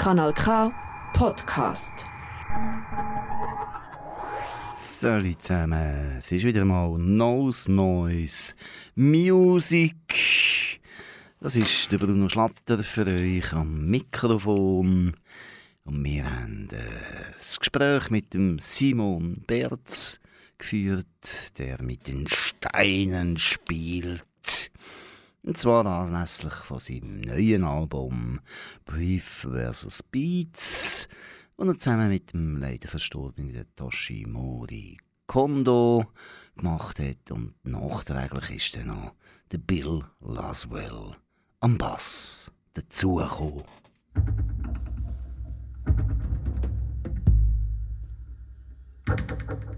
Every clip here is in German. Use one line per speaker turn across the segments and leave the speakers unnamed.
Kanal K Podcast.
Salut zusammen, es ist wieder mal Nose Noise Music. Das ist der Bruno Schlatter für euch am Mikrofon. Und wir haben äh, das Gespräch mit dem Simon Berz geführt, der mit den Steinen spielt. Und zwar anlässlich von seinem neuen Album Brief vs. Beats, das er zusammen mit dem leider verstorbenen Toshimori Kondo gemacht hat. Und nachträglich ist dann noch der Bill Laswell am Bass dazugekommen.
thank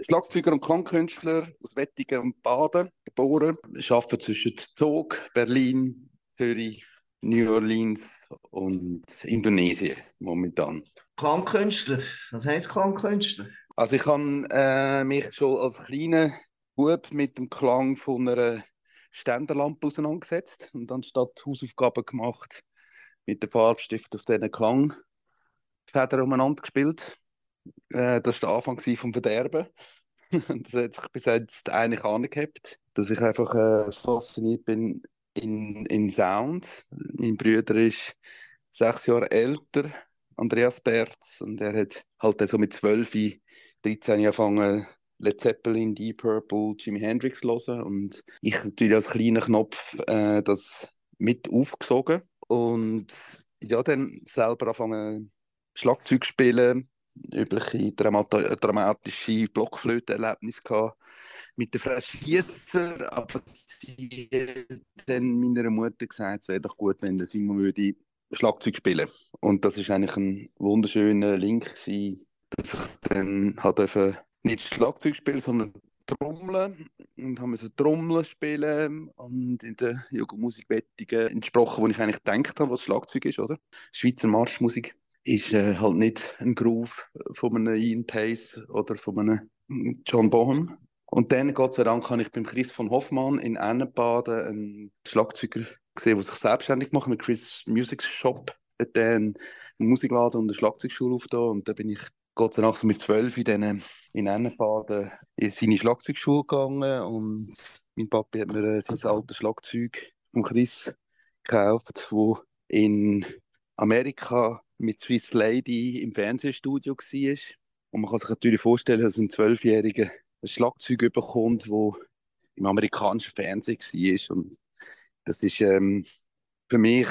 Schlagzeuger und Klangkünstler aus Wettigen und Baden geboren. Ich arbeite zwischen Zug, Berlin, Zürich, New Orleans und Indonesien momentan.
Klangkünstler, was heisst Klangkünstler?
Also ich habe äh, mich schon als kleiner Bub mit dem Klang von einer Ständerlampe auseinandergesetzt und dann statt Hausaufgaben gemacht mit dem Farbstift auf diesen Klangfedern umeinander gespielt. Äh, das war der Anfang vom Verderben. das hat sich bis jetzt eigentlich angehabt, dass ich einfach äh, fasziniert bin in, in Sound. Mein Bruder ist sechs Jahre älter, Andreas Berz, und er hat halt so mit 12, 13 angefangen, Led Zeppelin, Deep Purple, Jimi Hendrix hören und ich natürlich als kleiner Knopf äh, das mit aufgesogen und ja, dann selber angefangen Schlagzeug spielen, übliche Dramat dramatische Blockflöte-Erlebnisse gehabt mit der Frau aber sie hat dann meiner Mutter gesagt, es wäre doch gut, wenn der Simon würde Schlagzeug spielen. Und das ist eigentlich ein wunderschöner Link gewesen, dass ich dann halt nicht Schlagzeug spielen, sondern Trommeln und haben so Trommeln spielen und in der Jugendmusikwettigen entsprochen, wo ich eigentlich gedacht habe, was Schlagzeug ist, oder? Schweizer Marschmusik ist äh, halt nicht ein Groove von einem Ian Pace oder von einem John Bonham. Und dann, Gott sei Dank, habe ich beim Chris von Hoffmann in Ennenbaden einen Schlagzeuger gesehen, der sich selbstständig macht mit Chris Music Shop. Hat dann einen Musikladen und eine Schlagzeugschule aufgetan und da bin ich Gott sei Dank so mit zwölf in, in Ennenbaden in seine Schlagzeugschule gegangen und mein Papi hat mir äh, sein altes Schlagzeug von Chris gekauft, wo in Amerika mit Swiss Lady im Fernsehstudio war. Und man kann sich natürlich vorstellen, dass ein Zwölfjähriger ein Schlagzeug bekommt, wo im amerikanischen Fernsehen war. Und das ist ähm, für mich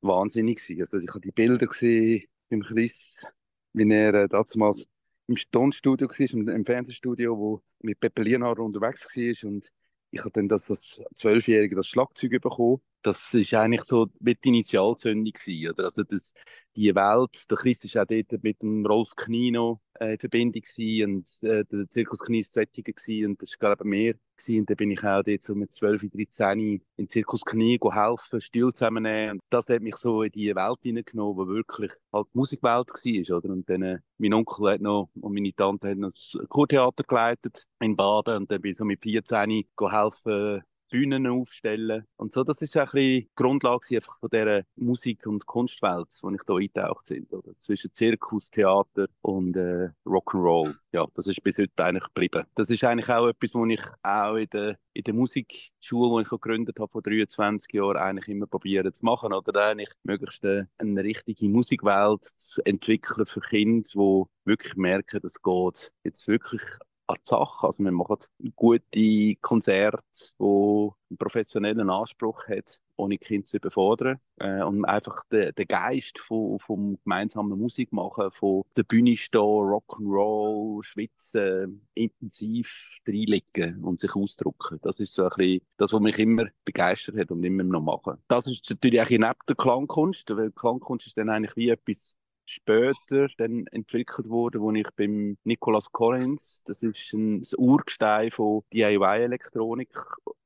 wahnsinnig. Also ich habe die Bilder gesehen beim Chris, wie er äh, damals im Tonstudio war, im, im Fernsehstudio, wo mit Pepe Lienhardt unterwegs war. Und ich habe dann das als Zwölfjähriger das Schlagzeug bekommen das ist eigentlich so mit die Initialzündung gewesen, oder? Also das, die Welt, der Chris war auch dort mit dem Rolf Knino äh, in Verbindung gewesen und äh, der Zirkus Knie war gewesen und das war glaube mehr gewesen. und dann bin ich auch dort so mit 12, 13 in Zirkus Knie helfen, Stühle zusammennehmen und das hat mich so in die Welt hineingenommen, wo wirklich halt die Musikwelt war, oder? Und dann, äh, mein Onkel hat noch und meine Tante haben noch das Kurtheater geleitet in Baden und dann bin ich so mit 14 helfen Bühnen aufstellen. Und so, das ist ein bisschen die Grundlage einfach von dieser Musik- und Kunstwelt, wo ich hier eingetaucht bin. Oder? Zwischen Zirkus, Theater und äh, Rock'n'Roll. Ja, das ist bis heute eigentlich geblieben. Das ist eigentlich auch etwas, was ich auch in der, in der Musikschule, die ich gegründet habe, vor 23 Jahren, eigentlich immer probieren zu machen. Oder eigentlich möglichst eine, eine richtige Musikwelt zu entwickeln für Kinder, die wirklich merken, dass es geht jetzt wirklich an die Sache. Also wir machen gute Konzerte, die einen professionellen Anspruch hat, ohne Kind zu überfordern. Äh, und einfach den, den Geist von, vom gemeinsamen Musikmachen, von der Bühne stehen, Rock'n'Roll, schwitzen, intensiv reinlegen und sich ausdrücken. Das ist so ein bisschen das, was mich immer begeistert hat und immer noch mache. Das ist natürlich auch neben der Klangkunst, weil Klangkunst ist dann eigentlich wie etwas später dann entwickelt wurde, wo ich beim Nicolas Collins, das ist ein das Urgestein von DIY-Elektronik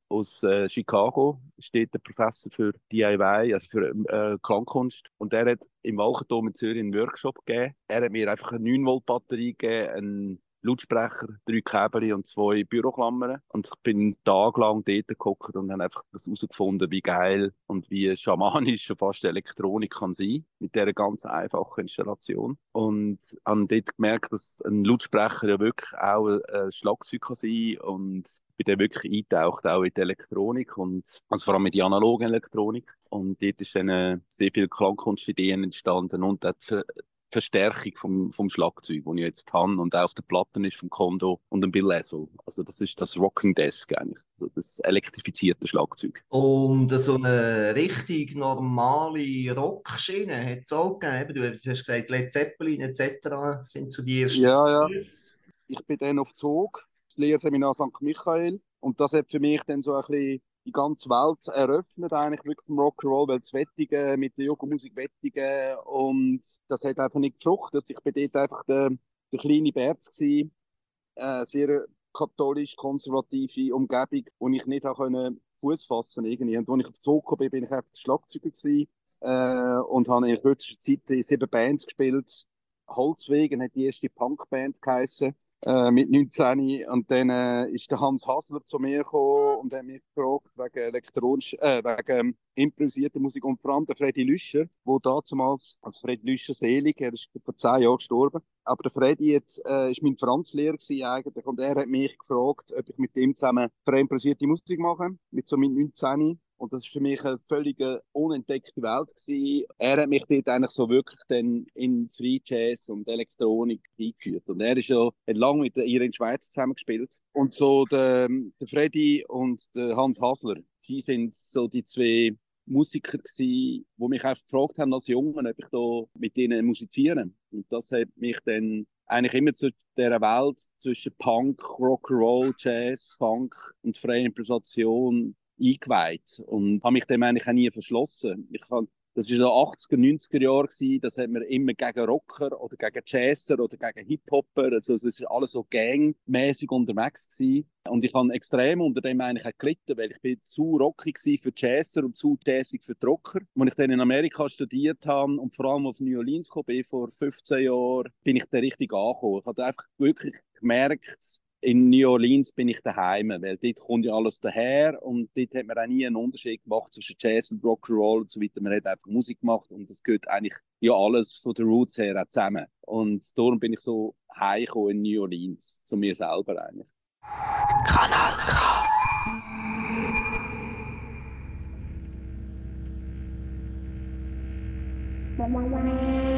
aus äh, Chicago, steht der Professor für DIY, also für äh, Klangkunst. Und er hat im Walchendom in Zürich einen Workshop gegeben. Er hat mir einfach eine 9-Volt-Batterie gegeben, Lautsprecher, drei Käbel und zwei Büroklammern. Und ich bin tagelang dort geguckt und habe einfach das herausgefunden, wie geil und wie schamanisch schon fast Elektronik kann sein mit dieser ganz einfachen Installation. Und habe dort gemerkt, dass ein Lautsprecher ja wirklich auch ein Schlagzeug kann sein und bin dann wirklich eingetaucht, auch in die Elektronik und also vor allem in die analoge Elektronik. Und dort ist dann äh, sehr viele Klangkunstideen entstanden und auch Verstärkung vom, vom Schlagzeug, das ich jetzt habe und auch auf der Platte ist vom Kondo und dem Bill Essel. Also das ist das Rocking Desk eigentlich, also das elektrifizierte Schlagzeug.
Und so eine richtig normale Rockschiene hat es auch gegeben. Du hast gesagt, Led Zeppelin etc. sind zu dir
Ja, ja. Ich bin dann auf Zug, das Lehrseminar St. Michael und das hat für mich dann so ein bisschen die ganze Welt eröffnet, eigentlich wirklich vom Rock'n'Roll, weil das Wettige mit der Jugendmusik Wettige und das hat einfach nicht gefruchtet. Ich bin dort einfach der, der kleine Bärz gewesen, eine sehr katholisch-konservative Umgebung, wo ich nicht konnte Fuß fassen irgendwie. Und als ich auf Zug kam, bin ich einfach Schlagzeuger gewesen, äh, und habe in kürzester Zeit in sieben Bands gespielt. Holzwegen hat die erste Punkband geheißen äh, mit 19. Und dann äh, ist der Hans Hasler zu mir gekommen und hat mich gefragt wegen elektronisch, äh, wegen improvisierter Musik und vor allem der Freddy Lüscher, wo damals, also Freddy Lüscher selig, er ist vor zehn Jahren gestorben. Aber der Freddy jetzt, äh, ist mein Franzlehrer eigentlich und er hat mich gefragt, ob ich mit ihm zusammen improvisierte Musik mache, mit so mit 19. Und das war für mich eine völlig unentdeckte Welt. Gewesen. Er hat mich dort eigentlich so wirklich dann in Free Jazz und Elektronik eingeführt. Und er ist ja lange mit ihr in der Schweiz zusammengespielt. Und so der, der Freddy und der Hans Hasler, sie sind so die zwei Musiker gewesen, die mich einfach gefragt haben als Jungen, ob ich da mit ihnen musizieren. Und das hat mich dann eigentlich immer zu dieser Welt zwischen Punk, Rock'n'Roll, Jazz, Funk und freie Improvisation eingeweiht und habe mich dem eigentlich auch nie verschlossen. Ich kann, das war so 80er, 90er Jahre, das hat man immer gegen Rocker oder gegen Jazzer oder gegen Hip-Hopper, also es war alles so gangmäßig unterwegs gewesen. Und ich habe extrem unter dem eigentlich auch gelitten, weil ich bin zu rockig für Jazzer und zu jazzig für die Rocker. Als ich dann in Amerika studiert habe und vor allem auf New Orleans gekommen bin, vor 15 Jahren, bin ich da richtig angekommen. Ich habe einfach wirklich gemerkt, in New Orleans bin ich daheim, weil dort kommt ja alles daher und dort hat man auch nie einen Unterschied gemacht zwischen Jazz und Rock'n'Roll und so weiter. Man hat einfach Musik gemacht und das gehört eigentlich ja alles von den Roots her auch zusammen. Und darum bin ich so heimgekommen in New Orleans, zu mir selber eigentlich. Kanal K. Kanal K.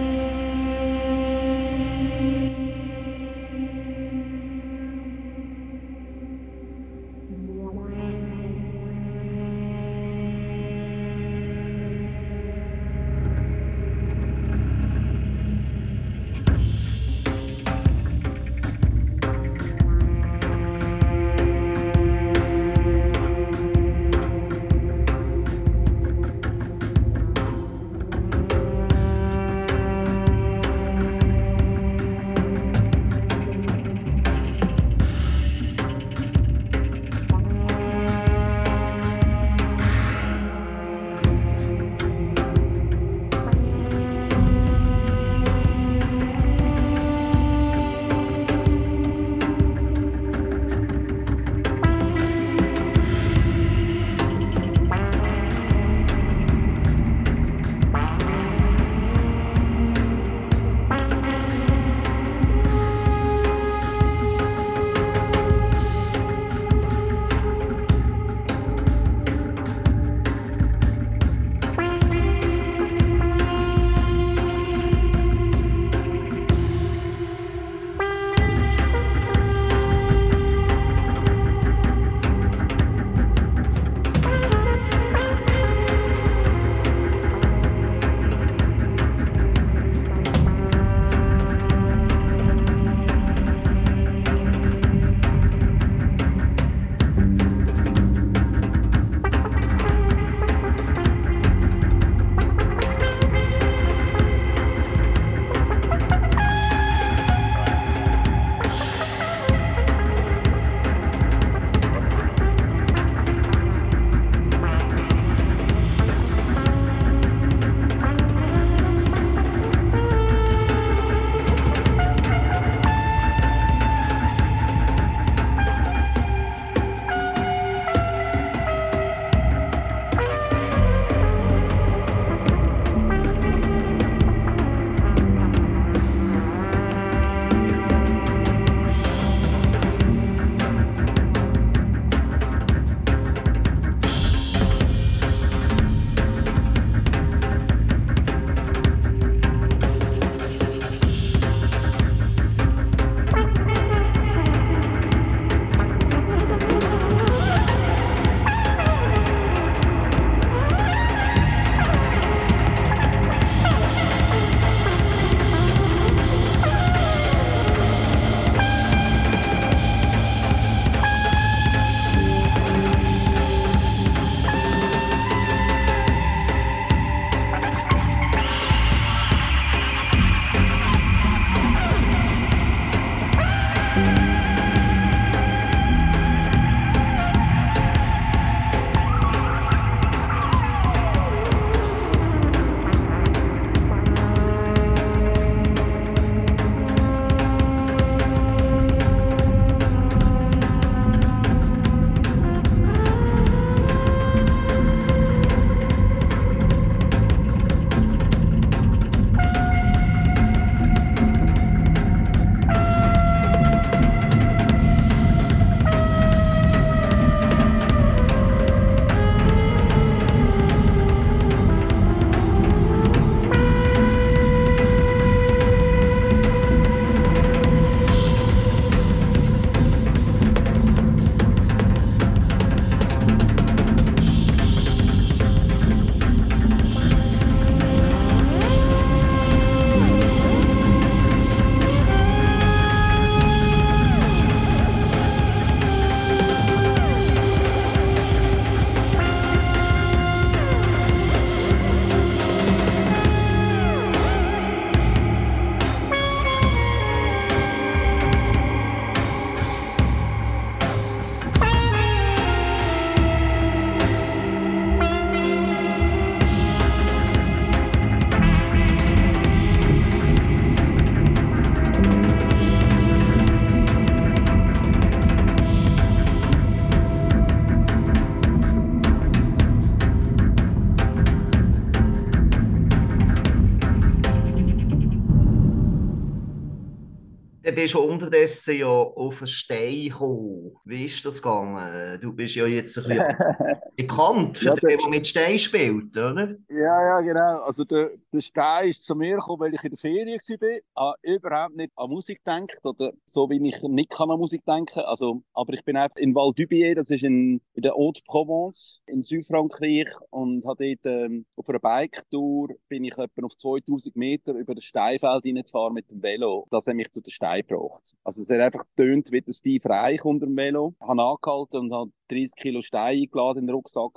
bist unterdessen ja auf einen Stein gekommen. Wie ist das gegangen? Du bist ja jetzt ein bisschen bekannt für
Ja,
den,
der-
mit Stein spielt, oder?
Ja, ja, genau. Also der, der Stein ist zu mir gekommen, weil ich in der Ferien war. Ah, überhaupt nicht an Musik gedacht oder so wie ich nicht kann an Musik denken. Also, aber ich bin einfach in Val d'Ubier, das ist in, in der Haute-Provence in Südfrankreich und habe dort ähm, auf einer Bike-Tour bin ich etwa auf 2000 Meter über das Steinfeld hineingefahren mit dem Velo. Das hat mich zu den Stein gebracht. Also es hat einfach getönt wie der Steve Reich unter dem Velo. Ich habe angehalten und habe 30 Kilo Steine eingeladen in den Rucksack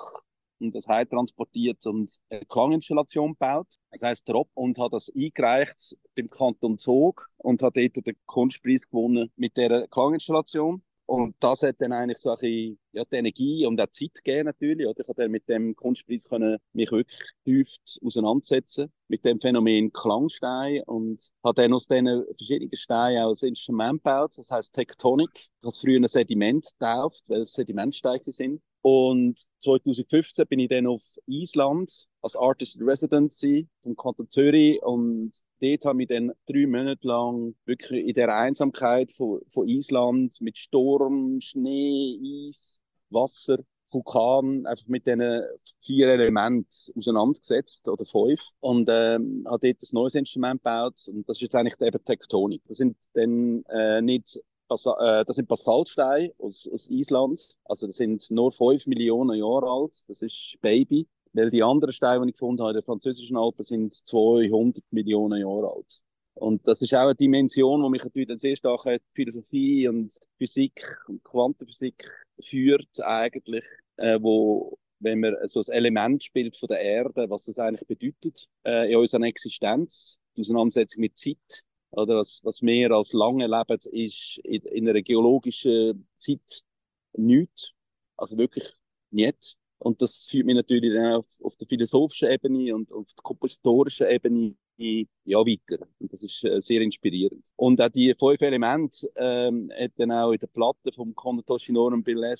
und das heim transportiert und eine Klanginstallation gebaut. Das heißt Drop und hat das eingereicht beim Kanton Zug und hat dort den Kunstpreis gewonnen mit der Klanginstallation. Und das hat dann eigentlich so ein bisschen, ja, die Energie und auch die Zeit gegeben natürlich. Oder? Ich konnte mit dem Kunstpreis können mich wirklich tief auseinandersetzen mit dem Phänomen Klangstein und habe dann aus diesen verschiedenen Steinen auch ein Instrument gebaut, das heißt Tektonik. Ich habe früher ein Sediment getauft, weil es Sedimentsteine sind. Und 2015 bin ich dann auf Island als Artist in Residency vom Kanton Zürich. Und dort habe ich dann drei Monate lang wirklich in der Einsamkeit von, von Island mit Sturm, Schnee, Eis, Wasser, Vulkan, einfach mit diesen vier Elementen auseinandergesetzt oder fünf. Und ähm, habe dort ein neues Instrument gebaut. Und das ist jetzt eigentlich eben Tektonik. Das sind dann äh, nicht Basa äh, das sind Basaltsteine aus, aus Island. Also das sind nur 5 Millionen Jahre alt. Das ist Baby. Weil die anderen Steine, die ich gefunden habe in den französischen Alpen, sind 200 Millionen Jahre alt. Und das ist auch eine Dimension, die mich natürlich dann sehr stark an die Philosophie und Physik und Quantenphysik führt eigentlich, äh, wo wenn man so ein Element spielt von der Erde, was das eigentlich bedeutet äh, in unserer Existenz, die Auseinandersetzung mit Zeit, oder was, was wir als lange leben, ist in, in einer geologischen Zeit nichts. Also wirklich nicht. Und das führt mich natürlich dann auf, auf der philosophischen Ebene und auf der kompositorischen Ebene ja, weiter. Und das ist äh, sehr inspirierend. Und auch die fünf Elemente ähm, hat dann auch in der Platte vom Kondo Toshinori und Bill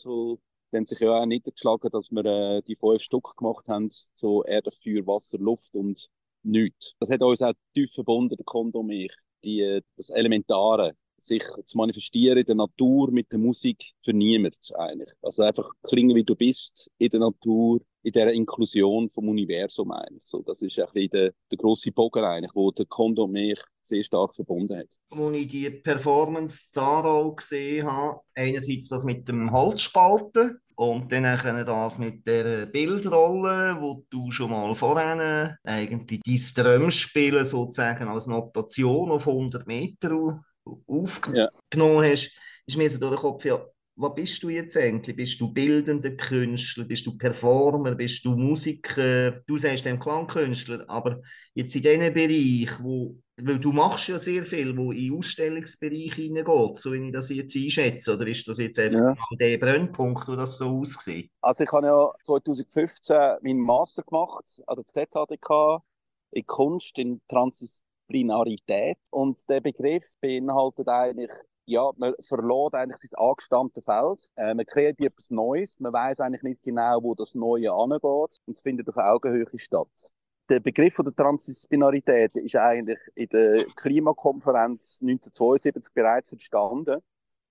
dann sich ja auch niedergeschlagen, dass wir äh, die fünf Stück gemacht haben, so Erde, Feuer, Wasser, Luft und nichts. Das hat uns auch tief verbunden, der Kondo und ich. Die, äh, das Elementare, sich zu manifestieren in der Natur mit der Musik für niemand eigentlich. Also einfach klingen, wie du bist in der Natur, in dieser Inklusion vom Universum eigentlich. So, das ist ein der, der grosse Bogen eigentlich, wo der Kondo und mich sehr stark verbunden hat.
Als ich die Performance Zaro gesehen habe, einerseits das mit dem Holzspalten und dann das mit der Bildrolle, wo du schon mal vorhin eigentlich die Strömspiele sozusagen als Notation auf 100 Meter aufgenommen
Ja.
hast, ist mir so durch den Kopf, ja, was bist du jetzt eigentlich? Bist du bildender Künstler? Bist du Performer? Bist du Musiker? Du sagst dem Klangkünstler, aber jetzt in diesem Bereich, wo, weil du machst ja sehr viel, wo in Ausstellungsbereich hineingeht, so wie ich das jetzt einschätze, oder ist das jetzt einfach
Ja.
der Brennpunkt, wo das so aussieht?
Also ich habe ja 2015 meinen Master gemacht an der ZHDK in Kunst, in Transdisziplinarität. Und der Begriff beinhaltet eigentlich, ja, man verlässt eigentlich sein angestammtes Feld. Äh, man kreiert etwas Neues. Man weiß eigentlich nicht genau, wo das Neue angeht. Und es findet auf Augenhöhe statt. Der Begriff von der Transdisziplinarität ist eigentlich in der Klimakonferenz 1972 bereits entstanden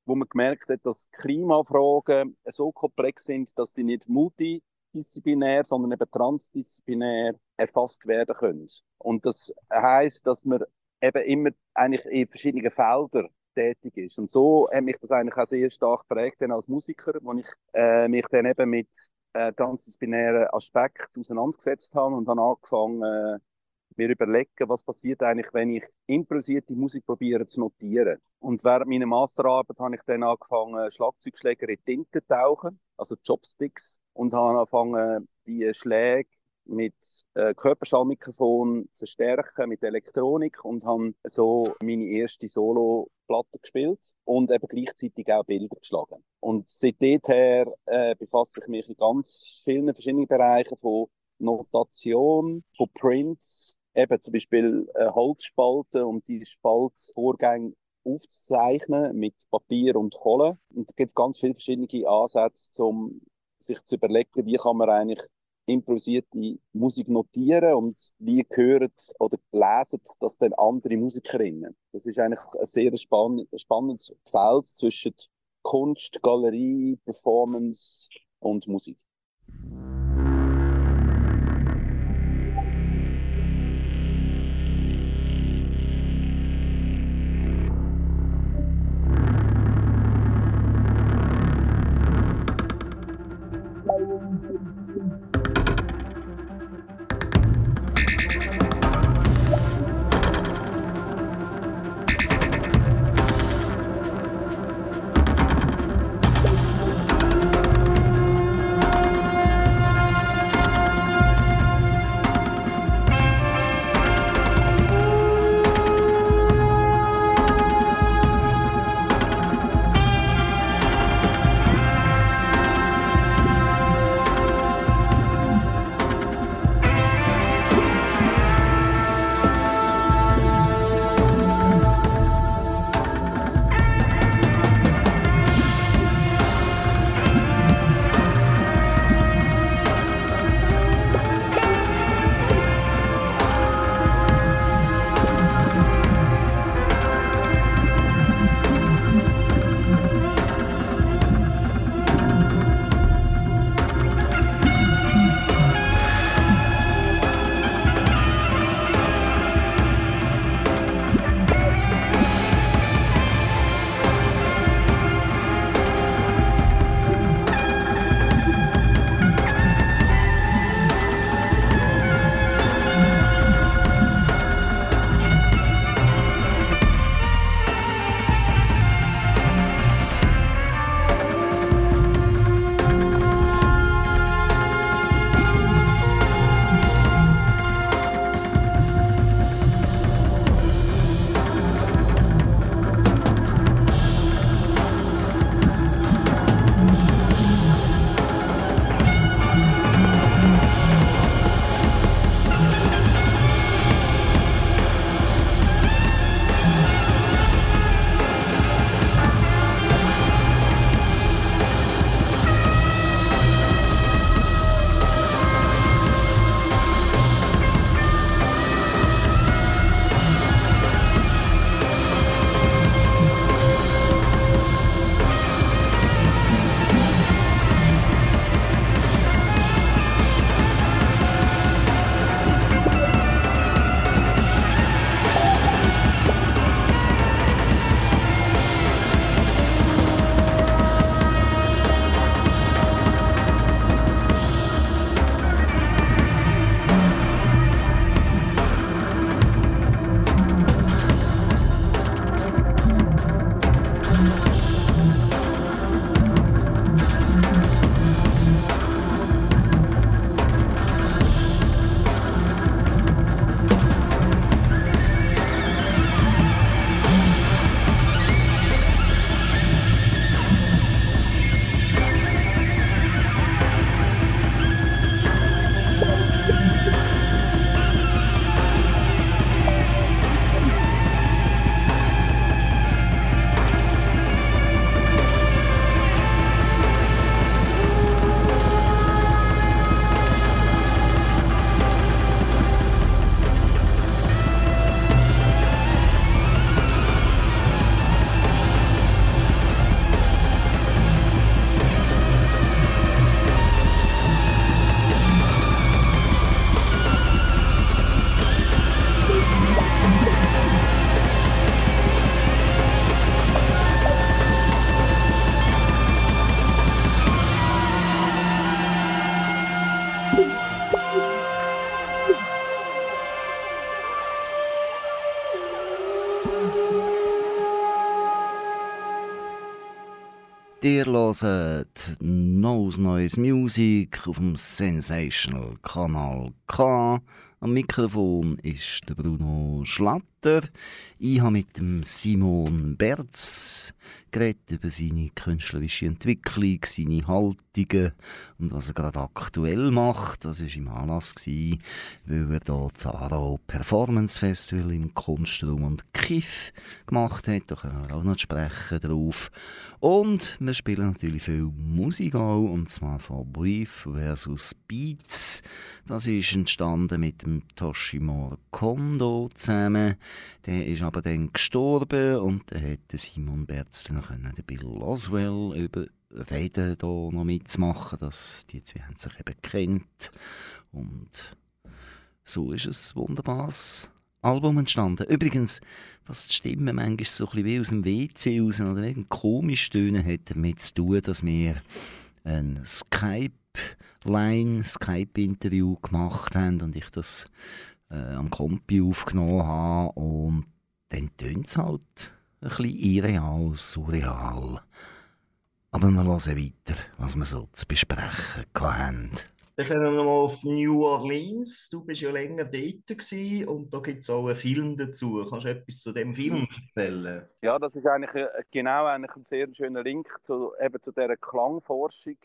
wo man gemerkt hat, dass Klimafragen so komplex sind, dass sie nicht multidisziplinär, sondern eben transdisziplinär erfasst werden können. Und das heißt, dass man eben immer eigentlich in verschiedenen Feldern tätig ist. Und so hat mich das eigentlich auch sehr stark geprägt als Musiker, wo ich äh, mich dann eben mit äh, transdisziplinären Aspekten auseinandergesetzt habe und dann angefangen, äh, mir überlegen, was passiert eigentlich, wenn ich improvisierte Musik probiere zu notieren. Und während meiner Masterarbeit habe ich dann angefangen, Schlagzeugschläger in Tinte tauchen, also Chopsticks, und habe angefangen, die Schläge mit äh, Körperschallmikrofon zu verstärken, mit Elektronik und habe so meine erste Solo-Platte gespielt und eben gleichzeitig auch Bilder geschlagen. Und her äh, befasse ich mich in ganz vielen verschiedenen Bereichen von Notation, von Prints, eben zum Beispiel äh, Holzspalten und die Spaltvorgänge aufzuzeichnen mit Papier und Kohle. Und da gibt es ganz viele verschiedene Ansätze, um sich zu überlegen, wie kann man eigentlich improvisierte Musik notieren und wie hören oder lesen das dann andere Musikerinnen. Das ist eigentlich ein sehr spann spannendes Feld zwischen Kunst, Galerie, Performance und Musik.
Ihr hört Nose Noise Music auf dem Sensational Kanal K. Am Mikrofon ist der Bruno Schlatter. Ich habe mit dem Simon Berz geredet über seine künstlerische Entwicklung, seine Haltungen und was er gerade aktuell macht. Das war im Anlass, weil er hier das Aarau Performance Festival im Kunstraum und Kiff gemacht hat. Da können wir auch noch sprechen drauf. Und wir spielen natürlich viel Musik auch, und zwar von Brief versus Beats. Das ist entstanden mit dem Toshimura Kondo zusammen. Der ist aber dann gestorben und dann hat Simon Berz noch den Bill Oswell überreden, da noch mitzumachen. Das, die zwei haben sich eben kennt und so ist es wunderbares Album entstanden. Übrigens, dass die Stimme manchmal so ein bisschen wie aus dem WC raus oder irgendwie komisch tönen, hat damit zu tun, dass wir ein Skype-Line, Skype-Interview gemacht haben und ich das äh, am Kompi aufgenommen habe und dann tönt es halt ein bisschen irreal, surreal. Aber wir hören weiter, was wir so zu besprechen haben.
Dann kommen wir mal auf New Orleans. Du bist ja länger dort gewesen und da gibt es auch einen Film dazu. Kannst du etwas zu dem Film erzählen?
Ja, das ist eigentlich äh, genau eigentlich ein sehr schöner Link zu, eben zu dieser Klangforschung.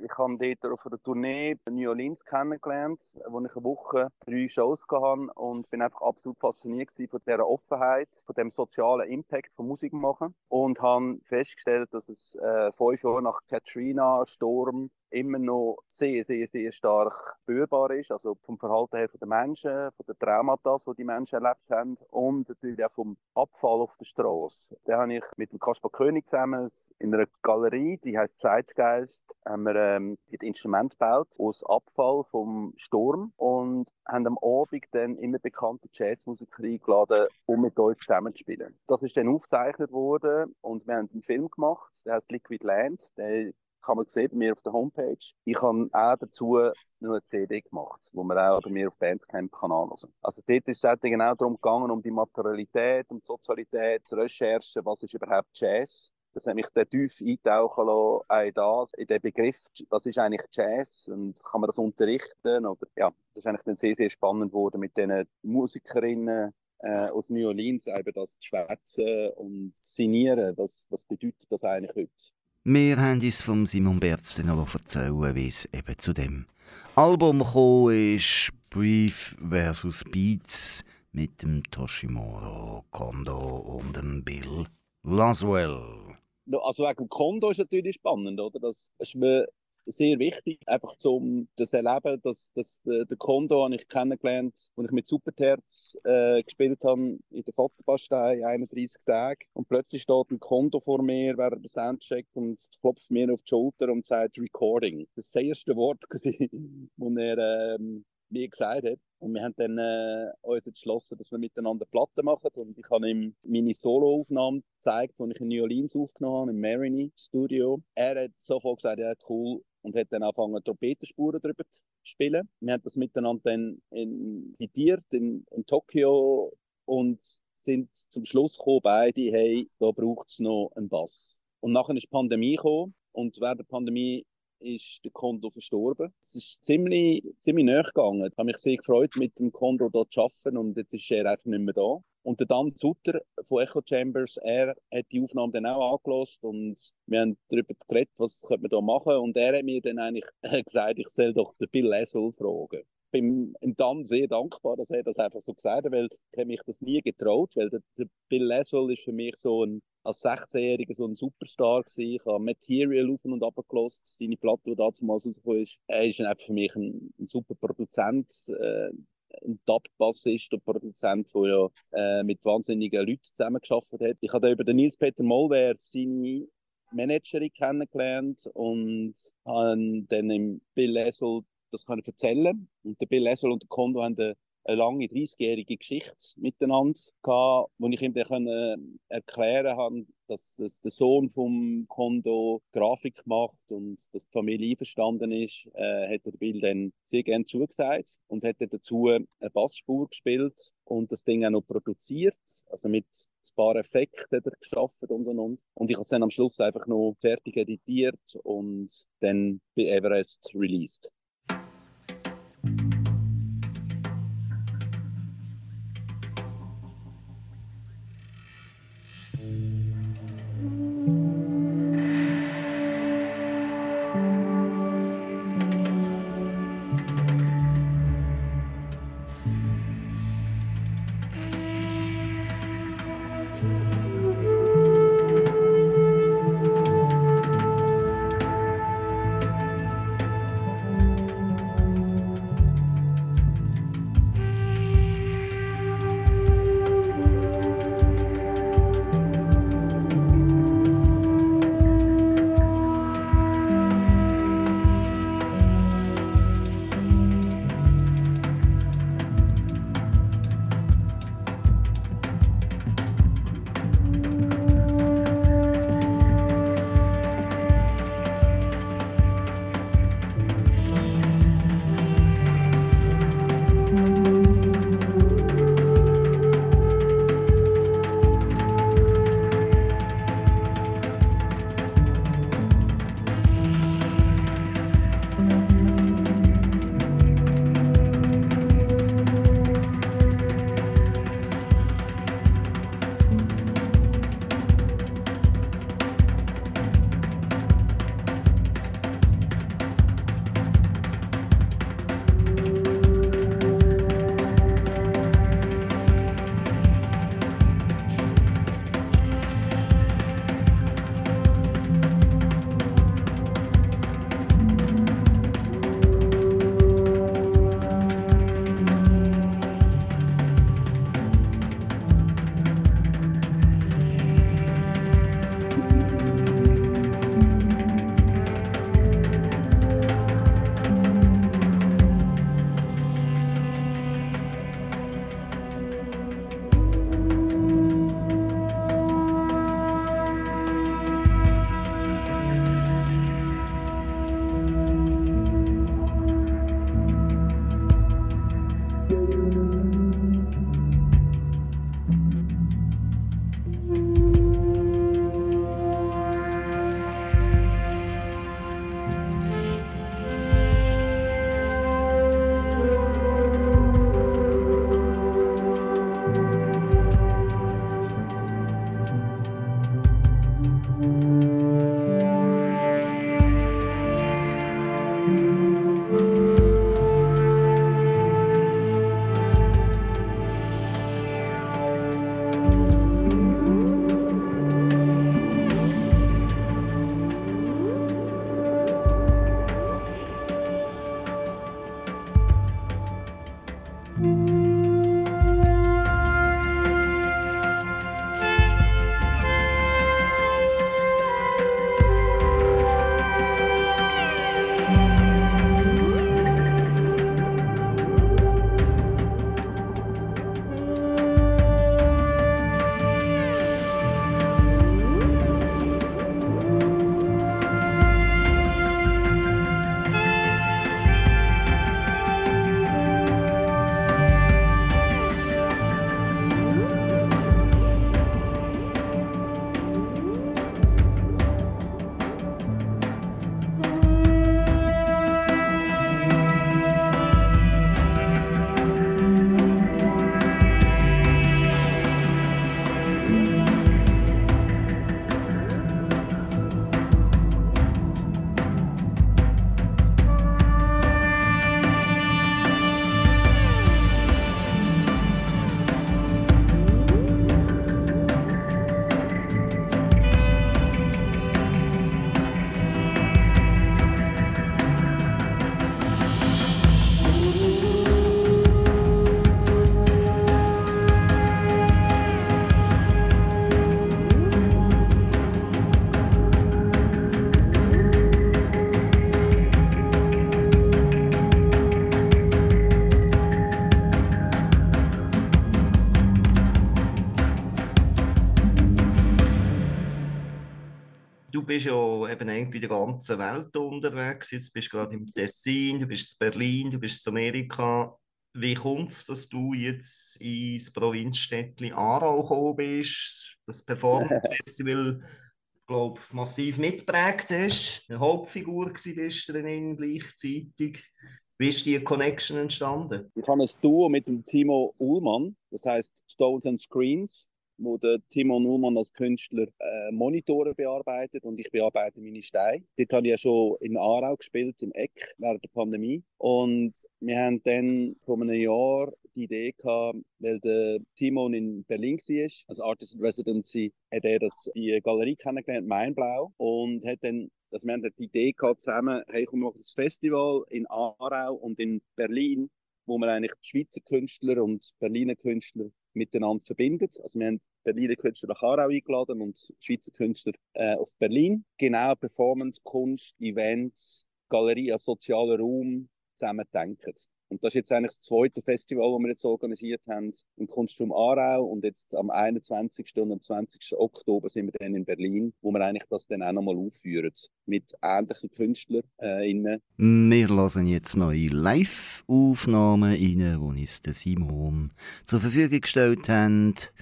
Ich habe dort auf einer Tournee New Orleans kennengelernt, wo ich eine Woche drei Shows hatte und bin einfach absolut fasziniert von dieser Offenheit, von dem sozialen Impact von Musik machen und habe festgestellt, dass es äh, fünf Jahre nach Katrina, Sturm, immer noch sehr, sehr, sehr stark spürbar ist. Also vom Verhalten her der Menschen, von den Traumata, die die Menschen erlebt haben und natürlich auch vom Abfall auf der Straße. Da habe ich mit dem Kaspar König zusammen in einer Galerie, die heißt Zeitgeist, haben wir ähm, ein Instrument gebaut aus Abfall vom Sturm und haben am Abend dann immer bekannte Jazzmusiker eingeladen, um mit uns zusammen zu spielen. Das ist dann aufgezeichnet worden und wir haben einen Film gemacht, der heißt Liquid Land. Der kann man sehen bei mir auf der Homepage. Ich habe auch dazu nur eine CD gemacht, wo man auch bei mir auf Bandcamp kann anschauen. Also dort ist es genau darum gegangen, um die Materialität, um die Sozialität, die Recherche, was ist überhaupt Jazz. Das hat mich tief eintauchen lassen, das, in den Begriff, was ist eigentlich Jazz und kann man das unterrichten? Oder, ja, das ist eigentlich dann sehr, sehr spannend geworden mit den Musikerinnen, äh, aus New Orleans eben das zu schwätzen und signieren, was, was bedeutet das eigentlich heute?
Wir haben uns von Simon Berz noch erzählen, wie es eben zu dem Album gekommen ist. Brief versus Beats mit dem Toshimoro Kondo und dem Bill Laswell.
Also wegen Kondo ist natürlich spannend, oder? Das ist mir sehr wichtig, einfach zum das Erleben, dass, dass der, der Kondo habe ich kennengelernt, als ich mit Superterz äh, gespielt habe in der Vaterbastei, 31 Tage. Und plötzlich steht ein Kondo vor mir während der Soundcheck und klopft mir auf die Schulter und sagt Recording. Das war das erste Wort, das er ähm, gesagt hat. Und wir haben dann äh, uns entschlossen, dass wir miteinander Platten machen. Und ich habe ihm meine Soloaufnahme gezeigt, die ich in New Orleans aufgenommen habe, im Marini Studio. Er hat sofort gesagt, ja, cool, und hat dann angefangen, Trompetenspuren darüber zu spielen. Wir haben das miteinander dann editiert in, in Tokio und sind zum Schluss gekommen, beide, hey, da braucht es noch einen Bass. Und nachher ist die Pandemie gekommen und während der Pandemie ist der Kondo verstorben. Es ist ziemlich, ziemlich nahe gegangen. Ich habe mich sehr gefreut, mit dem Kondo dort zu arbeiten und jetzt ist er einfach nicht mehr da. Und der Dan Sutter von Echo Chambers, er hat die Aufnahme dann auch angelost und wir haben darüber geredet, was könnte man da machen. Und er hat mir dann eigentlich gesagt, ich soll doch den Bill Lesel fragen. Ich bin ihm dann sehr dankbar, dass er das einfach so gesagt hat, weil ich mich das nie getraut, weil der, der Bill Leswell ist für mich so ein als 16-Jähriger so ein Superstar gewesen. Ich habe Material auf und ab gelost, seine Platte, die damals rausgekommen ist. Er ist einfach für mich ein, ein super Produzent. Äh, ein Top-Bassist und Produzent, der ja äh, mit wahnsinnigen Leuten zusammengearbeitet hat. Ich habe über den Nils Peter Mollwehr seine Managerin kennengelernt und habe dann im Bill Essel das können erzählen. Und der Bill Essel und der Kondo haben eine, eine lange 30-jährige Geschichte miteinander gehabt, wo ich ihm dann äh, erklären konnte, dass, dass der Sohn vom Kondo Grafik macht und dass die Familie einverstanden ist, äh, hat der Bill dann sehr gerne zugesagt und hat dazu eine Bassspur gespielt und das Ding auch noch produziert, also mit ein paar Effekten hat er geschafft und und und. Und ich habe es dann am Schluss einfach noch fertig editiert und dann bei Everest released.
Bist ja eben eigentlich in der ganzen Welt unterwegs. Jetzt bist du gerade im Tessin, du bist in Berlin, du bist in Amerika. Wie kommt es, dass du jetzt ins Provinzstädtchen Aarau gekommen bist? Das Performance Festival, glaube massiv mitprägt hast, eine Hauptfigur bist drin gleichzeitig. Wie ist die Connection entstanden?
Ich habe ein Duo mit dem Timo Ullmann, das heißt Stones and Screens wo der Timo Nuhlmann als Künstler äh, Monitore bearbeitet und ich bearbeite meine Steine. Dort habe ich ja schon in Aarau gespielt, im Eck, während der Pandemie. Und wir haben dann vor einem Jahr die Idee gehabt, weil der Timon in Berlin war, als Artist in Residency, hat er das, die Galerie kennengelernt, Mainblau, und hat dann dass wir haben die Idee gehabt zusammen, hey, komm, wir das Festival in Aarau und in Berlin, wo wir eigentlich Schweizer Künstler und Berliner Künstler miteinander verbindet. Also wir haben Berliner Künstler nach Aarau eingeladen und Schweizer Künstler äh, auf Berlin. Genau Performance, Kunst, Events, Galerie als sozialer Raum zusammen denken. Und das ist jetzt eigentlich das zweite Festival, das wir jetzt organisiert haben im Kunstraum Aarau. Und jetzt am 21. und am 20. Oktober sind wir dann in Berlin, wo wir eigentlich das dann auch nochmal aufführen. Mit ähnlichen Künstlern. Äh,
wir lassen jetzt neue Live-Aufnahmen rein, die uns Simon zur Verfügung gestellt hat.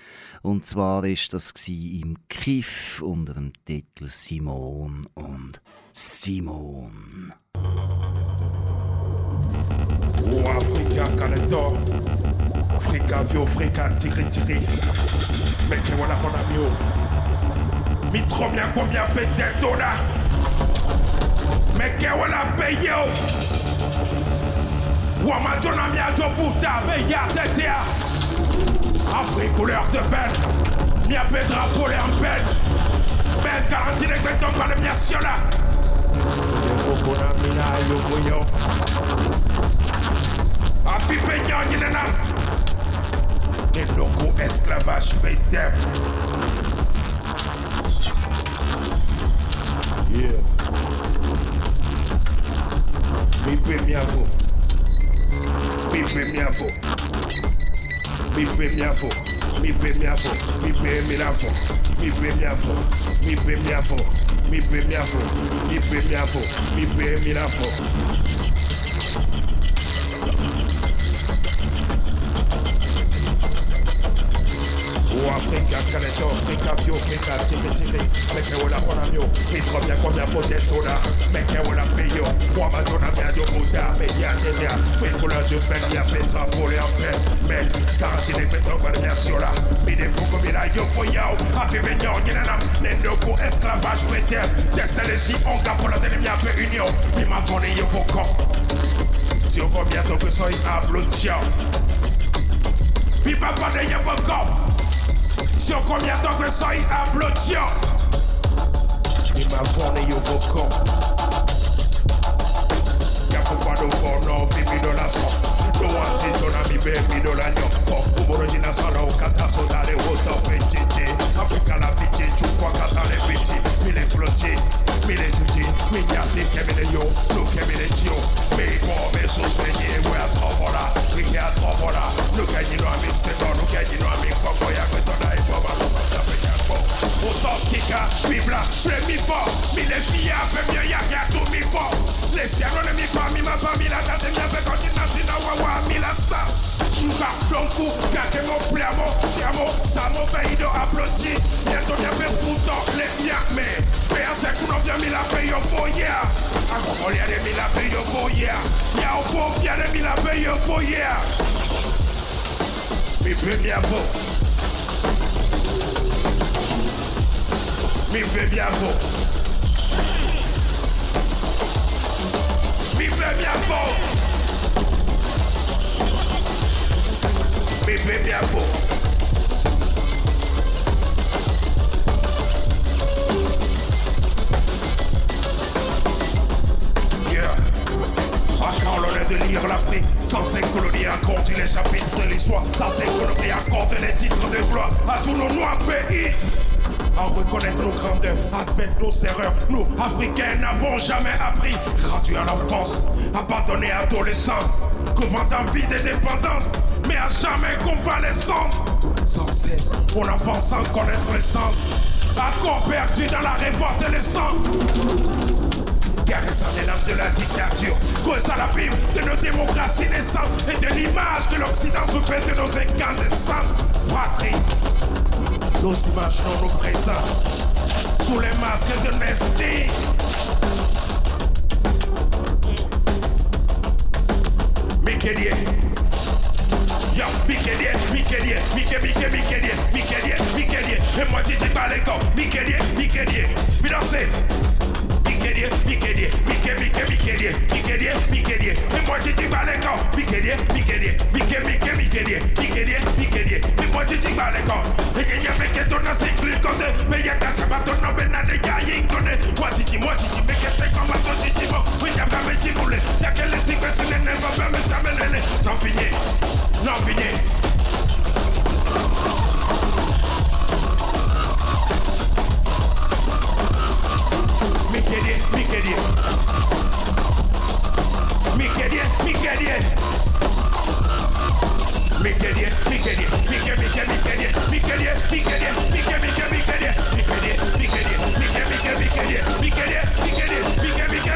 Und zwar war das im Kiff unter dem Titel Simon und Simon.
o Africa kaleto Frika vio frika tiri tiri Meke wala kona mio Mitro mia Meke wala peye o Wama jona mia jo puta beya tetea Afrique couleur de peine. Mia pe drapeau le en peine. Ben karantine kweton kwa le mia siola Yokokona mina yokoyo Afipe nyanyi nena Neloko esclavage metem Yeah. Bipe miafo Bipe miafo Bipe miafo Bipe miafo Bipe miafo Bipe miafo Bipe miafo mi pè mí àfọ̀ mi pè mí àfọ̀ mi pè mí àfọ̀. Oh Africa, Caleto, Africa, Pio, Africa, Tire, Tire, Meke ou la Panamio, Mitro bien combien potato là, Meke ou la Pio, Wamadona, Merdio, Mouda, Media, Dedia, Fui couleur de peine, Y'a Petra, Polé, Après, Met, Caratine, Metro, Valversio là, Mine, Kouko, Mila, Yo, Foyao, Afi, Benyo, Yenanam, Nendoko, Esclavage, Metel, Dessalesi, Onga, Pola, Denemia, Pe, Union, Mima, Fone, Yo, Vokan, Si on voit bientôt que soy ablution, Pipa, Fone, Yo, Vokan, Sio combien de temps que soy applaudi E ma fone io vocò Yakubado fono fimi do la so Do wanti to na mi baby do la nyo Fok kumoro na sana kata so dare woto penchichi Afrika la pichi chukwa kata le pichi Mile klochi Me the Gigi, me Yati, give me the yo, look give me the Gio. Me go, me sus, me ye, we are top for that, we are top for that. Look at you know I'm in second, look at you know I'm in Congo, ya go to die for my love, I'm not paying for. Au sens tika, bibla, le mi fort, mi le fia, pe mi ya, ya tout mi fort. Le ne mi pas, mi ma pas, mi la tasse, mi avec quand t'as une wa wa, mi la sa. Mba, donc vous, mon ça. Bientôt, bien fait tout dans les miens, mais pay a second of them, I'll pay you for yeah. I go for yeah, them, I'll pay you for yeah. Yeah, I'll for yeah, them, I'll pay you for yeah. Me pay me a vote. Me pay me a vote. Me pay me a vote. Me. À quand l'honneur de lire l'Afrique Censé colonier un compte les chapitres de l'histoire Censé colonier un compte les titres de gloire À tous nos noirs pays à reconnaître nos grandeurs, admettre nos erreurs. Nous, Africains, n'avons jamais appris. Rendu à l'enfance, abandonnés adolescents. Couvrant envie des dépendances, mais à jamais convalescente. Sans cesse, on avance sans connaître le sens. Accord perdu dans la révolte et le sang. Caressant les lames de la dictature, creusant l'abîme de nos démocraties naissantes et de l'image que l'Occident se fait de nos incandescentes fratries. Nos images non nous présentent sous les masques de Nestlé. Mikedie. Yo, Mikelie, Mikelie, Mike, Mike, Mikelie, Mikelie, Mikelie. Et moi, Titi Balenko, We don't say. Mikelie, Mikelie, Mike, Mike, Mikelie, Mikelie, Mikelie. Et moi, Titi Balenko, Mikelie, Mikelie, Mike, Mike, Mikelie, Mikelie, Mikelie. Et moi, Titi Balenko. Et y'a mec qui tourne ses clics comme des meilleurs casabatos, non, ben, allez, y'a y'a connaît. Moi, Titi, moi, Titi, mec, c'est comme un ton Titi, moi. Oui, y'a pas mes chiboules. Y'a qu'elle est si belle, c'est les nerfs, me s'amener. T'en finis. Now begin. Me get it, me get it. Me get it, me get it. Me get it, me get it. Me get me get me get it. Me get it, me get it. Me get me get me get it. Me get it, me get it. Me get me get me get it. Me get it, me get it. Me get me get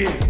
Yeah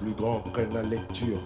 plus grands prennent la lecture.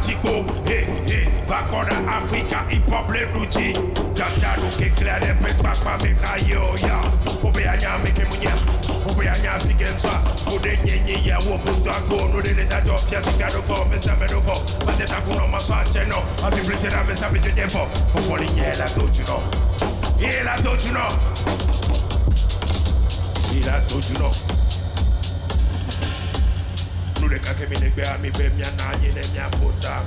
Chico, eh, eh, vagona Africa, hip hop le bluji. Jata luke klare pe papa me kayo ya. Obe anya me ke munya, obe anya figenza. Ode nyenye ya wo buta go no de leta do fia sika do fo me sa me do fo. Mate ta kuno masa cheno, avi blete na me sa bi de fo. Fo fo linye la do you know. La do you know. La do you know. Nuleka keminigbe ami pe mia na yine mia puta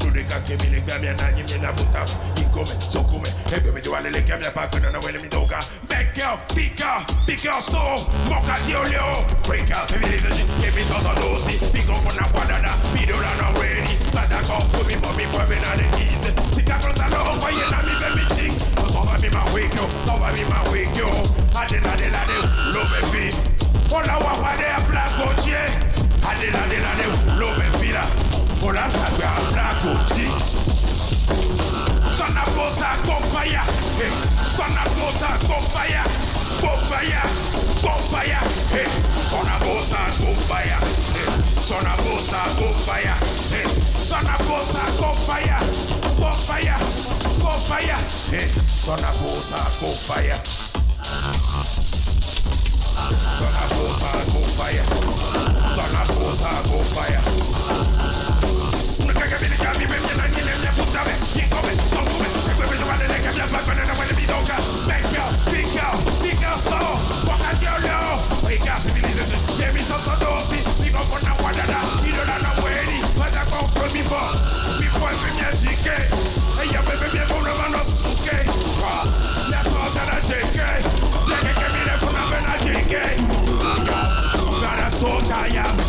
Nuleka keminigbe mia na mi mia puta Ikome, sokume, ebe mi diwale leke mia pakwe na nawele mi doka Back up, pick up, pick up so Moka jio leo, free girl, civilization Ebi sosa dosi, big on fona kwadada Bidola na weni, bata kofu mi for mi pwe na de easy. Sika krosa no over ye na mi be mi ting Over mi ma wake yo, over mi ma wake yo. Ade la de la de, lo me fi. Ola wakwa de a black oje
adéládéládé ló bẹ̀ fira ọ̀làtàgbà ràgò jí. sọ́nà bọ́sà gbọ́ fáyà sọ́nà bọ́sà gbọ́ fáyà gbọ́ fáyà gbọ́ fáyà sọ́nà bọ́sà gbọ́ fáyà sọ́nà bọ́sà gbọ́ fáyà sọ́nà bọ́sà gbọ́ fáyà gbọ́ fáyà gbọ́ fáyà sọ́nà bọ́sà gbọ́ fáyà. Gonna cause her go fire. Gonna cause her go fire. Nunca que viene ya mi mente la tiene de puta vez. Quien come, son come. Recuerda que vale la que hablas más buena, no vale mi doca. Venga, pica, pica solo. Ponga el diablo. Oiga, civilización. Que mis osos dosis. Digo por la. 说
加盐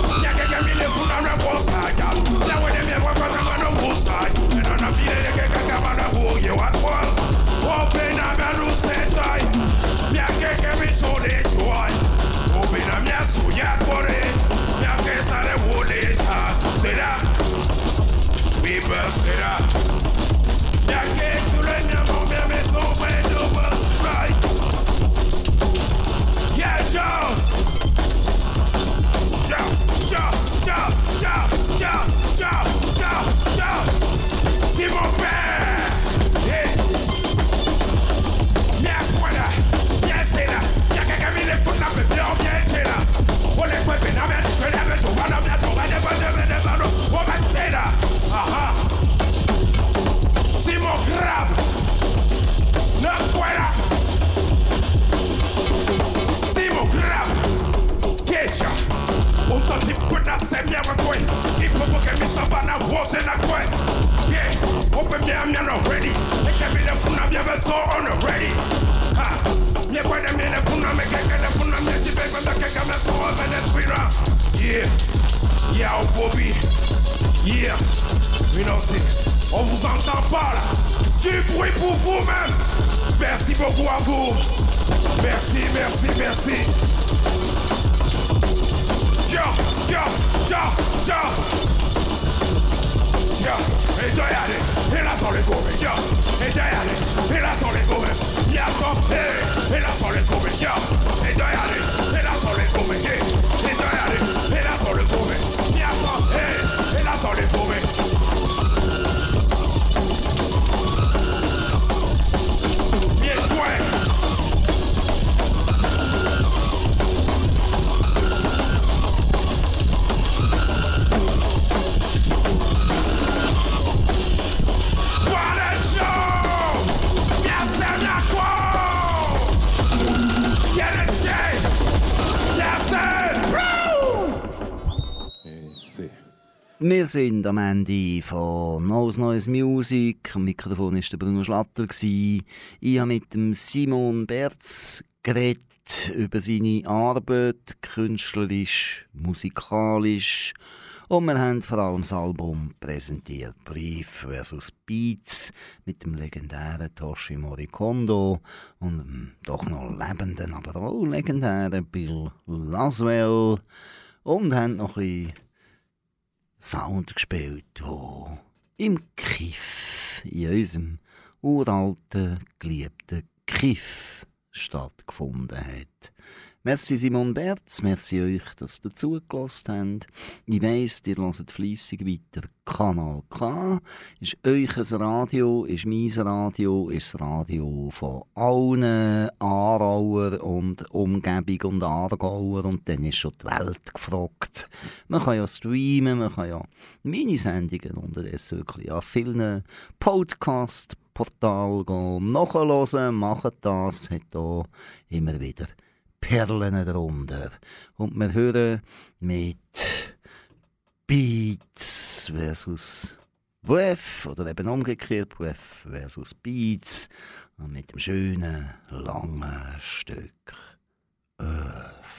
Wir sind am Ende von Neues Neues Musik. Am Mikrofon war der Bruno Schlatter. Ich habe mit dem Simon Berz geredet über seine Arbeit, künstlerisch, musikalisch. Und wir haben vor allem das Album präsentiert. Brief versus Beats mit dem legendären Toshi Morikondo und dem doch noch lebenden, aber auch legendären Bill Laswell. Und haben noch ein bisschen Sound gespielt, wo im Kiff, in unserem uralten, geliebten Kiff stattgefunden hat. Merci Simon Berz, merci euch, dass ihr zugelassen habt. Ich weiss, ihr hört fleissig weiter Kanal K. Ist euch Radio, ist mein Radio, ist das Radio von allen Aarauer und Umgebung und Aargauer und dann ist schon die Welt gefragt. Man kann ja streamen, man kann ja meine Sendungen unterdessen wirklich an vielen Podcast-Portalen nachhören. Macht das, hat da immer wieder Perlen darunter. Und wir hören mit Beats versus Breath oder eben umgekehrt Breath versus Beats und mit dem schönen langen Stück Earth.